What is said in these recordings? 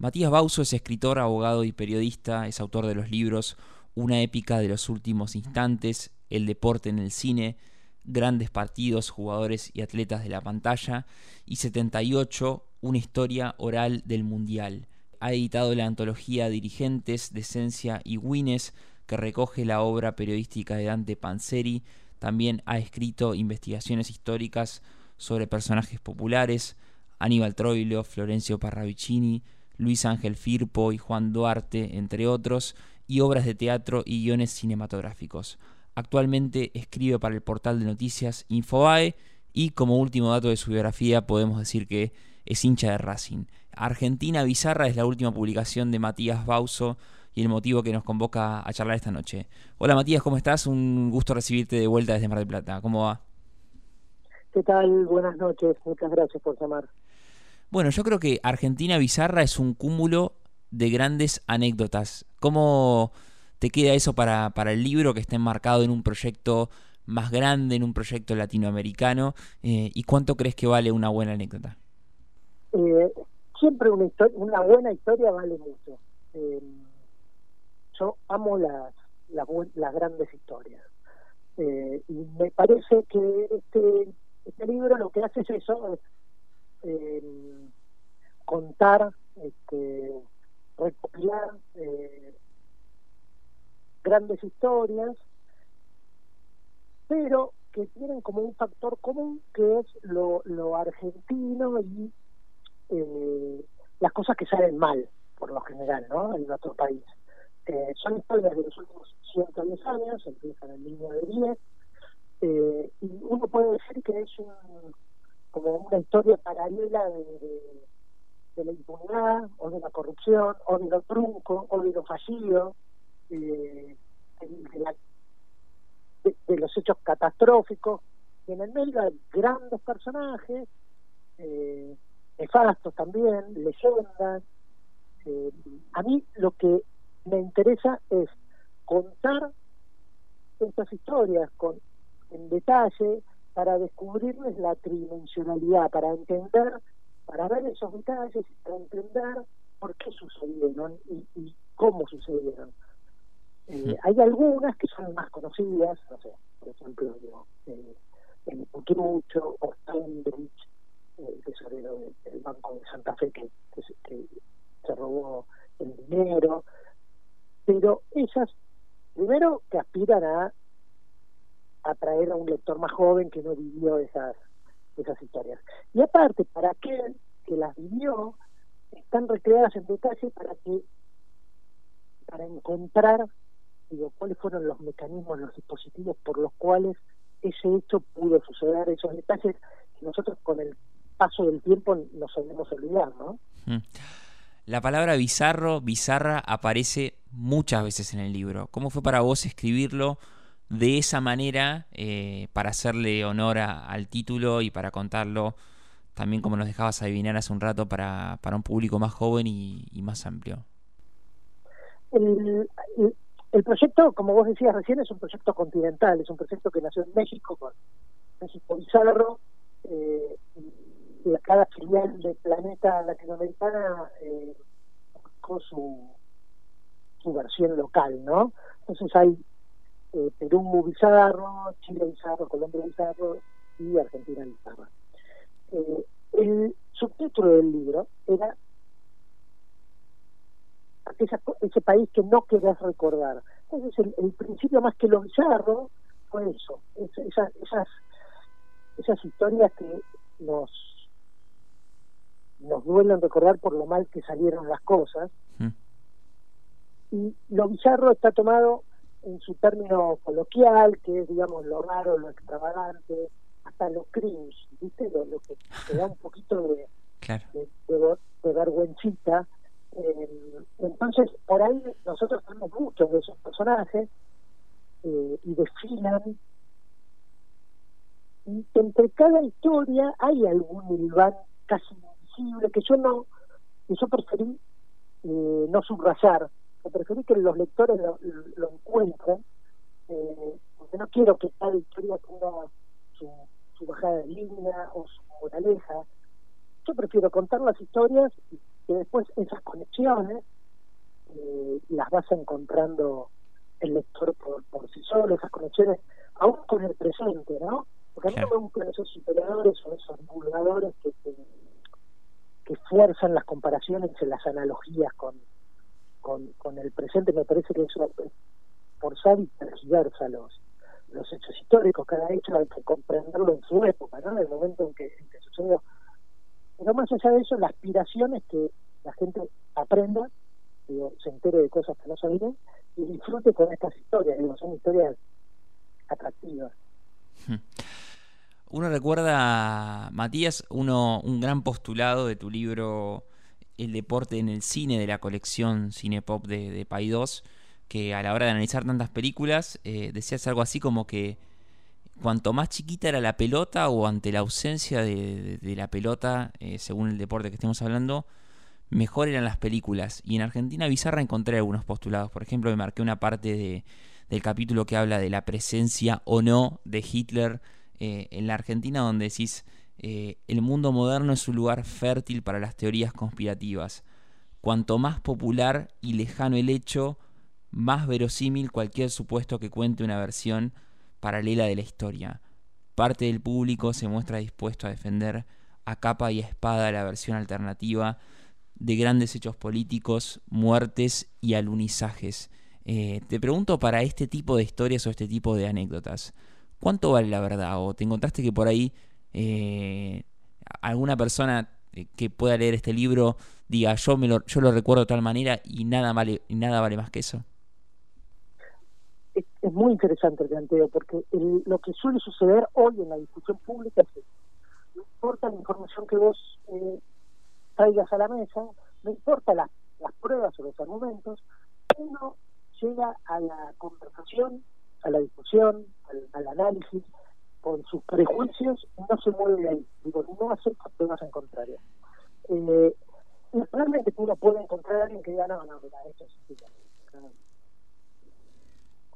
Matías Bauso es escritor, abogado y periodista, es autor de los libros Una épica de los últimos instantes, El deporte en el cine, Grandes partidos, jugadores y atletas de la pantalla y 78, Una historia oral del Mundial. Ha editado la antología Dirigentes, Decencia y Wines, que recoge la obra periodística de Dante Panzeri. También ha escrito investigaciones históricas sobre personajes populares, Aníbal Troilo, Florencio Parravicini, Luis Ángel Firpo y Juan Duarte, entre otros, y obras de teatro y guiones cinematográficos. Actualmente escribe para el portal de noticias Infobae y como último dato de su biografía podemos decir que es hincha de Racing. Argentina Bizarra es la última publicación de Matías Bauso y el motivo que nos convoca a charlar esta noche. Hola Matías, ¿cómo estás? Un gusto recibirte de vuelta desde Mar del Plata. ¿Cómo va? ¿Qué tal? Buenas noches. Muchas gracias por llamar. Bueno, yo creo que Argentina Bizarra es un cúmulo de grandes anécdotas. ¿Cómo te queda eso para, para el libro que está enmarcado en un proyecto más grande, en un proyecto latinoamericano? Eh, ¿Y cuánto crees que vale una buena anécdota? Eh, siempre una, una buena historia vale mucho. Eh, yo amo las, las, grandes historias. y me parece que este, este libro lo que hace es eso, eh, contar, este, recopilar eh, grandes historias, pero que tienen como un factor común que es lo, argentino y eh, las cosas que salen mal, por lo general, ¿no? En nuestro país. Eh, son historias de los últimos 110 años, empiezan en línea de 10, eh, y uno puede decir que es un como una historia paralela de, la impunidad o de la corrupción o de lo trunco o de lo fallido eh, de, los hechos catastróficos. Y en el medio hay grandes personajes eh, nefastos también leyendas. Eh, a mí lo que me interesa es contar estas historias con en detalle para descubrirles la tridimensionalidad, para entender, para ver esos detalles, para entender por qué sucedieron y, cómo sucedieron. Eh, hay algunas que son más conocidas, no sé, por ejemplo, eh, el Putrucho o Steinbrich, el tesorero del Banco de Santa Fe que, que se robó el dinero, pero esas, primero, que aspiran a atraer a un lector más joven que no vivió esas, esas historias. Y aparte, para aquel que las vivió, están recreadas en detalle para que para encontrar digo, cuáles fueron los mecanismos, los dispositivos por los cuales ese hecho pudo suceder, esos detalles que nosotros con el paso del tiempo nos solemos olvidar, ¿no? Mm. La palabra bizarro, bizarra, aparece muchas veces en el libro. ¿Cómo fue para vos escribirlo? De esa manera eh, para hacerle honor al título y para contarlo también como nos dejabas adivinar hace un rato para, para un público más joven y, más amplio. El, el, proyecto, como vos decías recién, es un proyecto continental, es un proyecto que nació en México con México Bizarro, eh, y cada filial del planeta latinoamericana eh, con su, su versión local, ¿no? Entonces hay eh, Perú bizarro, Chile bizarro, Colombia bizarro y Argentina bizarra. Eh, el subtítulo del libro era ese país que no querés recordar. Entonces el, principio más que lo bizarro fue eso, esas, esas, esas historias que nos nos duelen recordar por lo mal que salieron las cosas. Mm. Y lo bizarro está tomado en su término coloquial, que es, digamos, lo raro, lo extravagante, hasta lo cringe, ¿viste? Lo, que te da un poquito de, de, vergüencita. Eh, entonces, por ahí nosotros tenemos muchos de esos personajes eh, y desfilan. Y entre cada historia hay algún hilván casi invisible que yo no, que yo preferí eh, no subrayar preferí que los lectores lo, encuentren, eh, porque no quiero que cada historia tenga su, su bajada de línea o su moraleja. Yo prefiero contar las historias que después esas conexiones eh, las vas encontrando el lector por, por sí solo, esas conexiones, aún con el presente, ¿no? Porque a mí no me gustan esos superadores o esos divulgadores que, que, fuerzan las comparaciones y las analogías con, con, con, el presente, me parece que eso forzar y tergiversa los, los hechos históricos, cada hecho hay que comprenderlo en su época, ¿no? En el momento en que, sucedió. Pero más allá de eso, la aspiración es que la gente aprenda, se entere de cosas que no sabían y disfrute con estas historias, digo, son historias atractivas. Uno recuerda, Matías, uno, un gran postulado de tu libro El deporte en el cine de la colección Cinepop de, de Pay 2, que a la hora de analizar tantas películas eh, decías algo así como que cuanto más chiquita era la pelota o ante la ausencia de, la pelota, eh, según el deporte que estemos hablando, mejor eran las películas. Y en Argentina Bizarra encontré algunos postulados. Por ejemplo, me marqué una parte de, del capítulo que habla de la presencia o no de Hitler eh, en la Argentina, donde decís, el mundo moderno es un lugar fértil para las teorías conspirativas. Cuanto más popular y lejano el hecho, más verosímil cualquier supuesto que cuente una versión paralela de la historia. Parte del público se muestra dispuesto a defender a capa y espada la versión alternativa de grandes hechos políticos, muertes y alunizajes. Eh, te pregunto para este tipo de historias o este tipo de anécdotas, ¿cuánto vale la verdad? ¿O te encontraste que por ahí eh, alguna persona eh, que pueda leer este libro diga yo, me lo, yo lo recuerdo de tal manera y nada vale, nada vale más que eso? es, muy interesante el planteo, porque lo que suele suceder hoy en la discusión pública es que no importa la información que vos eh, traigas a la mesa, no importa las pruebas o los argumentos, uno llega a la conversación, a la discusión, al, análisis, con sus prejuicios, no se mueve ahí, digo, no acepta pruebas en contrario. Eh, realmente uno puede encontrar a alguien que diga, no, no, mira, esto es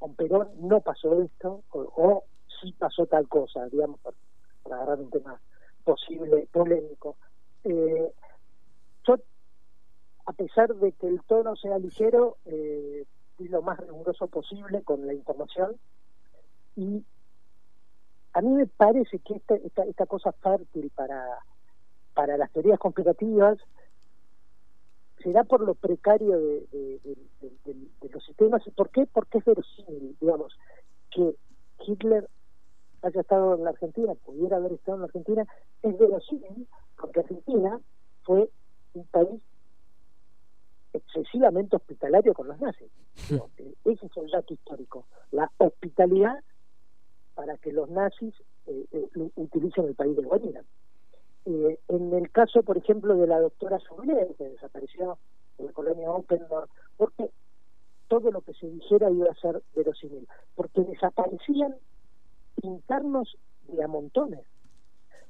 con Perón no pasó esto, o, sí pasó tal cosa, digamos, para, agarrar un tema posible, polémico. Eh, yo, a pesar de que el tono sea ligero, eh, fui lo más riguroso posible con la información y a mí me parece que esta, esta, esta cosa fértil para, para las teorías conspirativas será por lo precario de, los sistemas. ¿Y por qué? Porque es verosímil, digamos, que Hitler haya estado en la Argentina, pudiera haber estado en la Argentina, es verosímil porque Argentina fue un país excesivamente hospitalario con los nazis. Ese es el dato histórico, la hospitalidad para que los nazis eh, eh, utilicen el país de Guarina. Eh, en el caso, por ejemplo, de la doctora Sublé, que desapareció en la colonia Oppendorf, porque todo lo que se dijera iba a ser verosímil, porque desaparecían internos de a montones.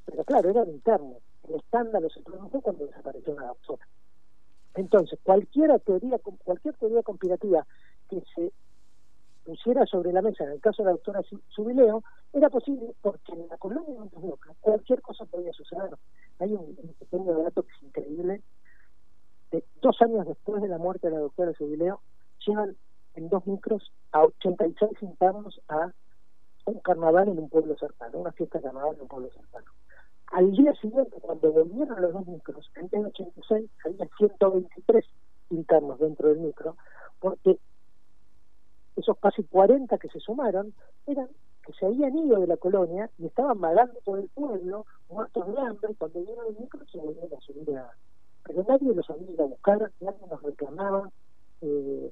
Pero claro, eran internos. El escándalo se produjo cuando desapareció una doctora. Entonces, cualquier teoría, cualquier teoría conspirativa que se pusiera sobre la mesa, en el caso de la doctora Subileo, era posible porque en la colonia de Montes cualquier cosa podía suceder. Hay un, pequeño dato que es increíble. De, dos años después de la muerte de la doctora Subileo, llevan en dos micros a 86 internos a un carnaval en un pueblo cercano, una fiesta carnaval en un pueblo cercano. Al día siguiente, cuando volvieron los dos micros, en el 86 había 123 internos dentro del micro, porque esos casi 40 que se sumaron eran que se habían ido de la colonia y estaban vagando por el pueblo, muertos de hambre, y cuando vieron el micro se volvieron a subir a... Pero nadie los había ido a buscar, nadie nos reclamaba. Eh,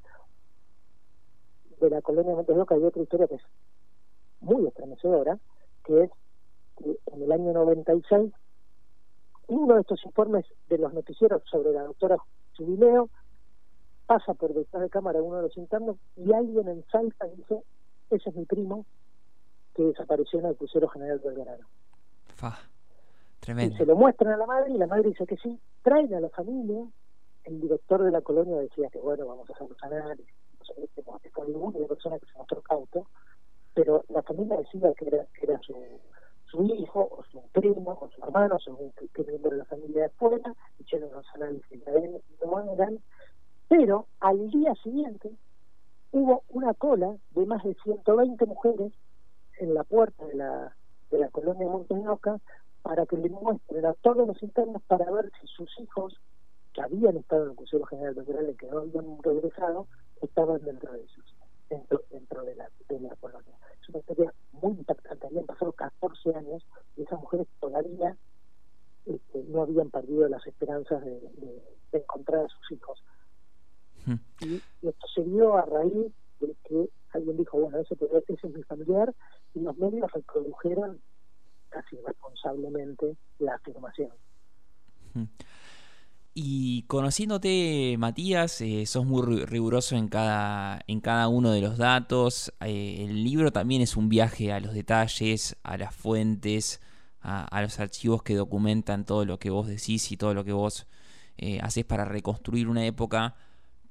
de la colonia de Montes hay otra historia que es muy estremecedora, que es que en el año 96, uno de estos informes de los noticieros sobre la doctora Jubileo pasa por detrás de cámara uno de los internos y alguien en Salta dice, ese es mi primo que desapareció en el crucero general tremendo. Y se lo muestran a la madre y la madre dice que sí, traen a la familia, el director de la colonia decía que bueno, vamos a hacer los análisis, fue la única persona que se mostró cauto, pero la familia decía que era, que era su, su hijo o su primo o su hermano, según qué miembro de la familia de fuera, hicieron los análisis no eran, pero al día siguiente hubo una cola de más de 120 mujeres en la puerta de la, de la colonia de Monteñoca para que le muestren a todos los internos para ver si sus hijos que habían estado en el Consejo General de y que no habían regresado estaban dentro de ellos, dentro, dentro de, la, de la colonia. Es una historia muy impactante. Habían pasado 14 años y esas mujeres todavía este, no habían perdido las esperanzas de, encontrar a sus hijos. Y, esto se dio a raíz de que alguien dijo, bueno, ese, ese es mi familiar, y los medios reprodujeron casi responsablemente la afirmación. Y conociéndote, Matías, eh, sos muy riguroso en cada, en cada uno de los datos. Eh, el libro también es un viaje a los detalles, a las fuentes, a, los archivos que documentan todo lo que vos decís y todo lo que vos eh, haces para reconstruir una época.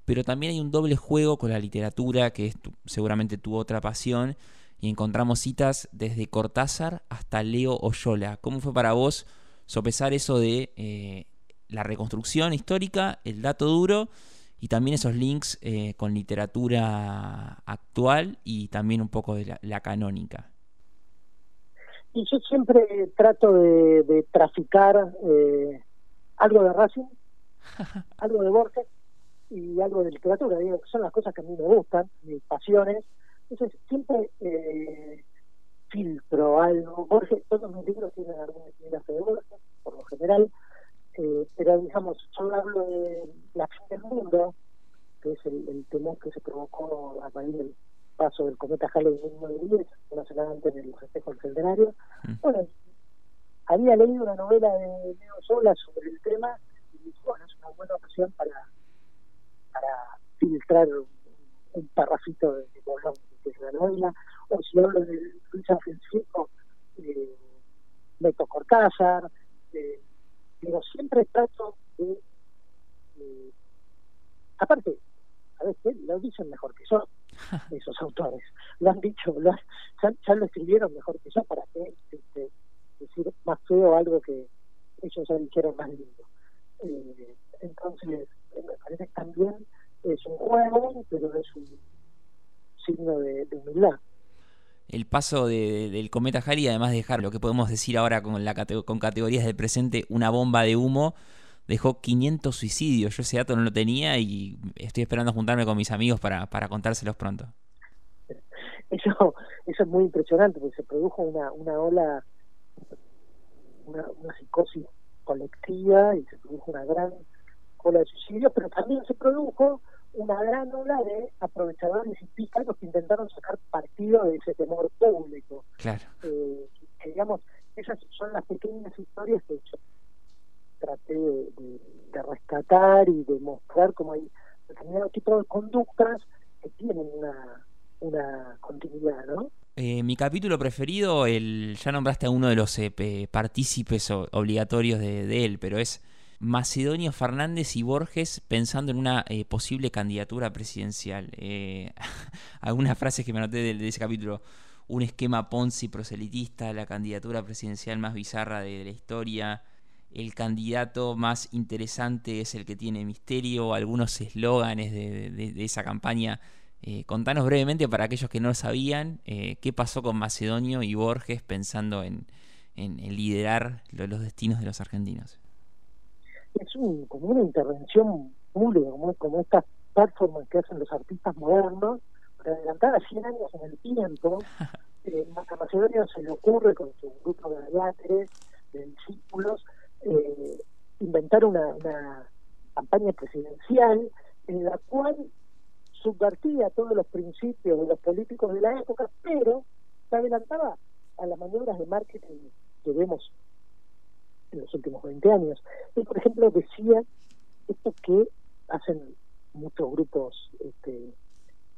Pero también hay un doble juego con la literatura, que es seguramente tu otra pasión. Y encontramos citas desde Cortázar hasta Leo Oyola. ¿Cómo fue para vos sopesar eso de la reconstrucción histórica, el dato duro y también esos links eh, con literatura actual y también un poco de la, canónica. Y yo siempre trato de, traficar eh, algo de Racing, algo de Borges y algo de literatura, digo, que son las cosas que a mí me gustan, mis pasiones. Entonces siempre eh, filtro algo. Borges, todos mis libros tienen alguna fe de Borges, por lo general eh, pero digamos, yo hablo de la fin del mundo, que es el, temor que se provocó a raíz del paso del cometa Halley en 1910, una semana antes de los espejos del centenario. Mm. Bueno, había leído una novela de Leo Sola sobre el tema y dije, bueno, es una buena ocasión para, para filtrar un, parrafito de, de, de la novela, o si hablo de Luis Francisco, eh, Beto Cortázar, eh, pero siempre trato de, aparte a veces lo dicen mejor que yo esos autores. Lo han dicho lo ya, lo escribieron mejor que yo para que este, decir más feo algo que ellos ya dijeron más lindo. Eh, me parece que también es un juego pero es un signo de humildad el paso del cometa Halley, además de dejar lo que podemos decir ahora con, la, con categorías del presente, una bomba de humo, dejó 500 suicidios. Yo ese dato no lo tenía y estoy esperando juntarme con mis amigos para, para contárselos pronto. Eso, eso es muy impresionante, porque se produjo una, una ola, una, una psicosis colectiva y se produjo una gran ola de suicidios, pero también se produjo una gran ola de aprovechadores y pícaros que intentaron sacar partido de ese temor público. Claro. Eh, digamos, esas son las pequeñas historias que yo traté de, rescatar y de mostrar cómo hay determinado tipo de conductas que tienen una, una continuidad, ¿no? Eh, mi capítulo preferido, el ya nombraste a uno de los eh, partícipes obligatorios de, de él, pero es Macedonio Fernández y Borges pensando en una eh, posible candidatura presidencial. Eh, algunas frases que me anoté de, ese capítulo. Un esquema Ponzi proselitista, la candidatura presidencial más bizarra de, la historia. El candidato más interesante es el que tiene misterio. Algunos eslóganes de, esa campaña. Eh, contanos brevemente para aquellos que no lo sabían qué pasó con Macedonio y Borges pensando en, liderar los destinos de los argentinos es un, como una intervención pública, como, como estas performances que hacen los artistas modernos, para adelantar a 100 años en el tiempo. Eh, a Macedonia se le ocurre con su grupo de aláteres, de discípulos, eh, inventar una, una campaña presidencial en la cual subvertía todos los principios de los políticos de la época, pero se adelantaba a las maniobras de marketing que vemos en los últimos 20 años. Él, por ejemplo, decía esto que hacen muchos grupos este,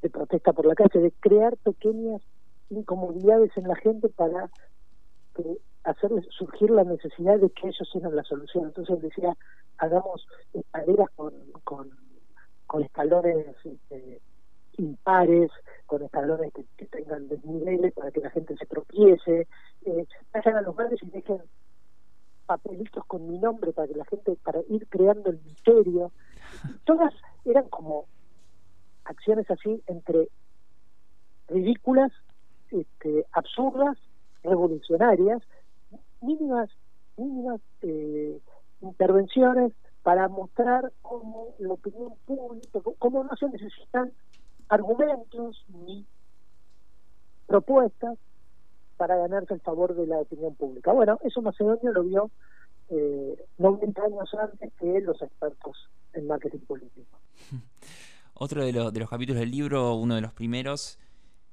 de protesta por la calle, de crear pequeñas incomodidades en la gente para hacerles surgir la necesidad de que ellos sean la solución. Entonces decía, hagamos escaleras con, con, con escalones este, impares, con escalones que, tengan desniveles para que la gente se tropiece, eh, vayan a los bares y dejen papelitos con mi nombre para que la gente, para ir creando el misterio. Todas eran como acciones así entre ridículas, este, absurdas, revolucionarias, mínimas, mínimas eh, intervenciones para mostrar cómo la opinión pública, cómo no se necesitan argumentos ni propuestas para ganarse el favor de la opinión pública. Bueno, eso Macedonio lo vio eh, 90 años antes que los expertos en marketing político. Otro de, de los capítulos del libro, uno de los primeros,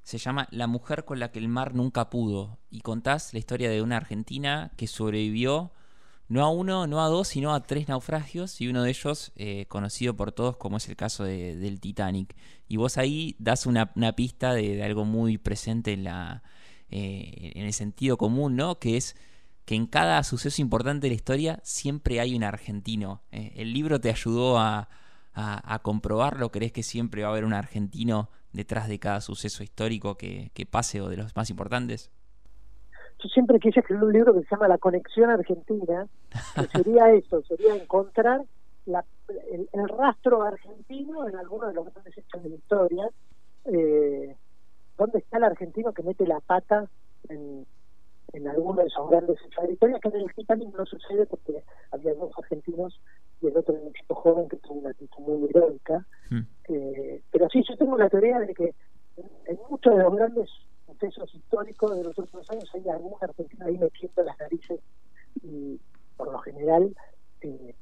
se llama La mujer con la que el mar nunca pudo y contás la historia de una argentina que sobrevivió no a uno, no a dos, sino a tres naufragios y uno de ellos eh, conocido por todos como es el caso de, del Titanic. Y vos ahí das una, pista de, algo muy presente en, la, eh, en el sentido común, ¿no? Que es que en cada suceso importante de la historia siempre hay un argentino. Eh, el libro te ayudó a, a, comprobarlo, ¿crees que siempre va a haber un argentino detrás de cada suceso histórico que, que pase o de los más importantes? yo siempre quise escribir un libro que se llama La Conexión Argentina, que sería eso, sería encontrar la, el, rastro argentino en alguno de los grandes hechos de la historia, eh, dónde está el argentino que mete la pata en, en alguno de esos grandes hechos de historia, que en el Titanic no sucede porque había dos argentinos y el otro era un chico joven que tuvo una actitud muy heroica. Hmm. Eh, pero sí, yo tengo la teoría de que en muchos de los grandes procesos históricos de los últimos años hay algún argentino ahí metiendo las narices y por lo general eh,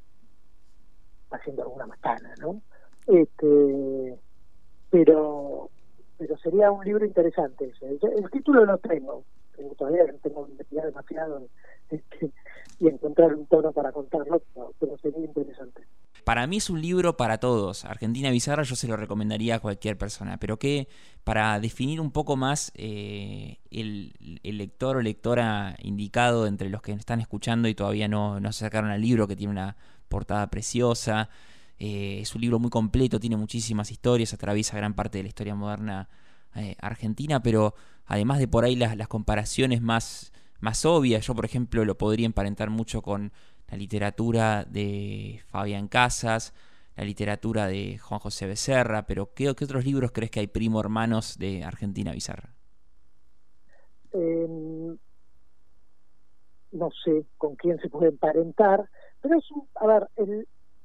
haciendo alguna macana, ¿no? Este, pero pero sería un libro interesante ese. El, título lo tengo, todavía no tengo que investigar demasiado este, y encontrar un tono para contarlo, pero sería interesante. Para mí es un libro para todos. Argentina Bizarra yo se lo recomendaría a cualquier persona, pero que para definir un poco más eh, el, lector o lectora indicado entre los que están escuchando y todavía no, no se sacaron al libro, que tiene una portada preciosa. Eh, es un libro muy completo, tiene muchísimas historias, atraviesa gran parte de la historia moderna eh, argentina, pero además de por ahí las, las comparaciones más, más obvias, yo por ejemplo lo podría emparentar mucho con la literatura de Fabián Casas, la literatura de Juan José Becerra, pero ¿qué, otros libros crees que hay primo hermanos de Argentina Bizarra? Em, no sé con quién se puede emparentar, pero es a ver,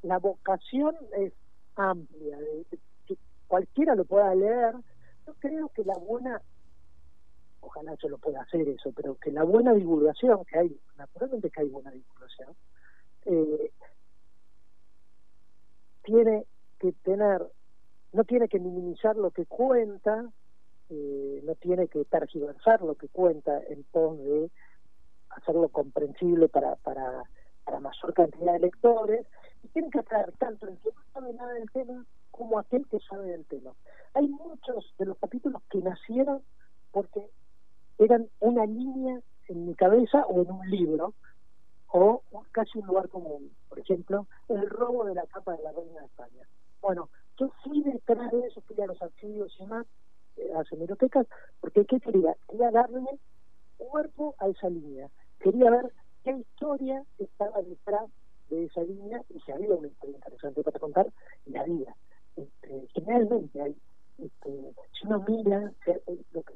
la vocación es amplia, que cualquiera lo pueda leer. Yo creo que la buena ojalá yo lo pueda hacer eso, pero que la buena divulgación, que hay, naturalmente que hay buena divulgación, eh, tiene que tener, no tiene que minimizar lo que cuenta, eh, no tiene que tergiversar lo que cuenta en pos de hacerlo comprensible para, para, para mayor cantidad de lectores, tiene que traer tanto el que no sabe nada del tema como aquel que sabe del tema. Hay muchos de los capítulos que nacieron porque eran una línea en mi cabeza o en un libro, o casi un lugar común. Por ejemplo, el robo de la capa de la reina de España. Bueno, yo fui detrás de eso, fui a los archivos y demás, eh, a las hemerotecas, porque ¿qué quería? Quería darle cuerpo a esa línea. Quería ver qué historia estaba detrás de esa línea y si había una historia interesante para contar, y la había. Este, generalmente hay, este, si uno mira eh, lo que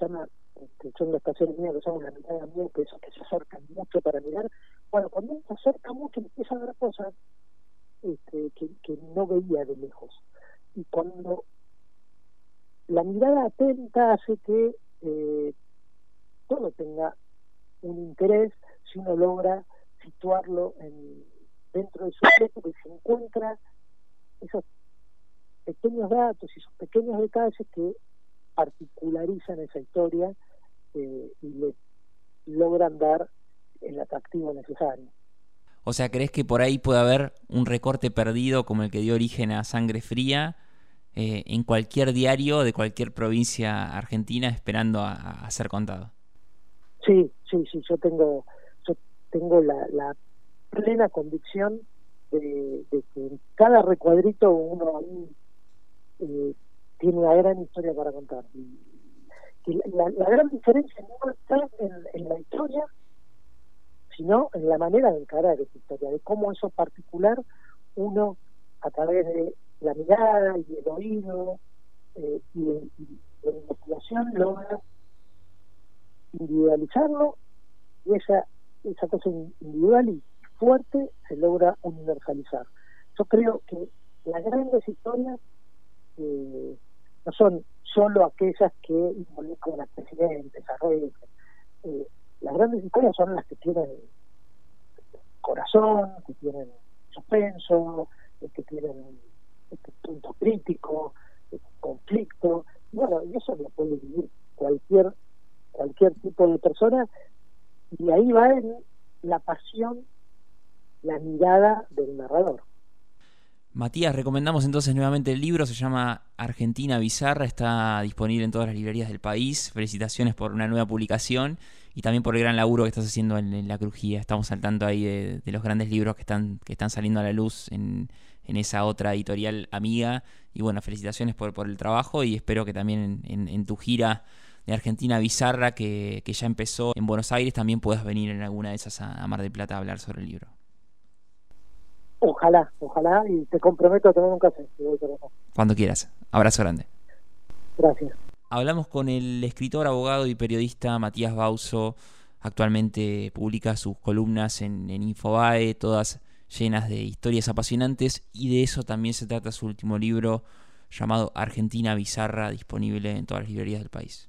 llama este, son las estaciones mías que mirada mía, que que se acercan mucho para mirar. Bueno, cuando uno se acerca mucho empieza a ver cosas este, que, que no veía de lejos. Y cuando la mirada atenta hace que eh, todo tenga un interés si uno logra situarlo en, dentro de su texto que se encuentra esos pequeños datos y esos pequeños detalles que particularizan esa historia eh, y le logran dar el atractivo necesario. O sea, ¿crees que por ahí puede haber un recorte perdido como el que dio origen a Sangre Fría eh, en cualquier diario de cualquier provincia argentina esperando a, ser contado? Sí, sí, sí, yo tengo, yo tengo la, plena convicción de, que en cada recuadrito uno ahí eh, tiene una gran historia para contar. Y, la, gran diferencia no está en, la historia, sino en la manera de encarar esa historia, de cómo eso particular uno a través de la mirada y el oído eh, y, la investigación logra individualizarlo y esa, esa cosa individual y fuerte se logra universalizar. Yo creo que las grandes historias eh, no son solo aquellas que involucran a presidentes, a reyes. Eh, las grandes historias son las que tienen corazón, que tienen suspenso, que tienen este punto crítico, este conflicto. bueno, y eso lo puede vivir cualquier cualquier tipo de persona y ahí va en la pasión, la mirada del narrador. Matías, recomendamos entonces nuevamente el libro, se llama Argentina Bizarra, está disponible en todas las librerías del país. Felicitaciones por una nueva publicación y también por el gran laburo que estás haciendo en, la crujía. Estamos al tanto ahí de, los grandes libros que están, que están saliendo a la luz en, esa otra editorial amiga. Y bueno, felicitaciones por, por el trabajo y espero que también en, tu gira de Argentina Bizarra, que, ya empezó en Buenos Aires, también puedas venir en alguna de esas a Mar del Plata a hablar sobre el libro. Ojalá, ojalá, y te comprometo a tomar un café. Cuando quieras. Abrazo grande. Gracias. Hablamos con el escritor, abogado y periodista Matías Bauso. Actualmente publica sus columnas en, en Infobae, todas llenas de historias apasionantes, y de eso también se trata su último libro llamado Argentina Bizarra, disponible en todas las librerías del país.